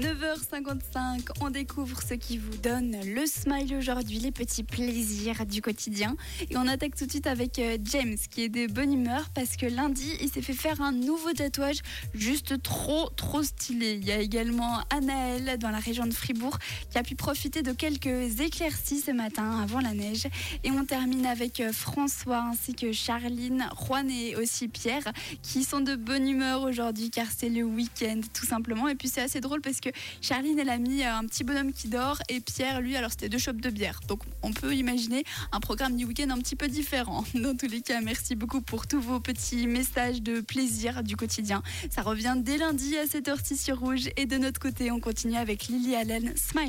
9h55, on découvre ce qui vous donne le smile aujourd'hui, les petits plaisirs du quotidien. Et on attaque tout de suite avec euh, James qui est de bonne humeur parce que lundi, il s'est fait faire un nouveau tatouage juste trop, trop stylé. Il y a également Anaël dans la région de Fribourg qui a pu profiter de quelques éclaircies ce matin avant la neige. Et on termine avec euh, François ainsi que Charline, Juan et aussi Pierre qui sont de bonne humeur aujourd'hui car c'est le week-end tout simplement. Et puis c'est assez drôle parce que Charline, elle a mis euh, un petit bonhomme qui dort et Pierre, lui, alors c'était deux chopes de bière. Donc on peut imaginer un programme du week-end un petit peu différent. Dans tous les cas, merci beaucoup pour tous vos petits messages de plaisir du quotidien. Ça revient dès lundi à 7h6 sur Rouge. Et de notre côté, on continue avec Lily Allen, Smile.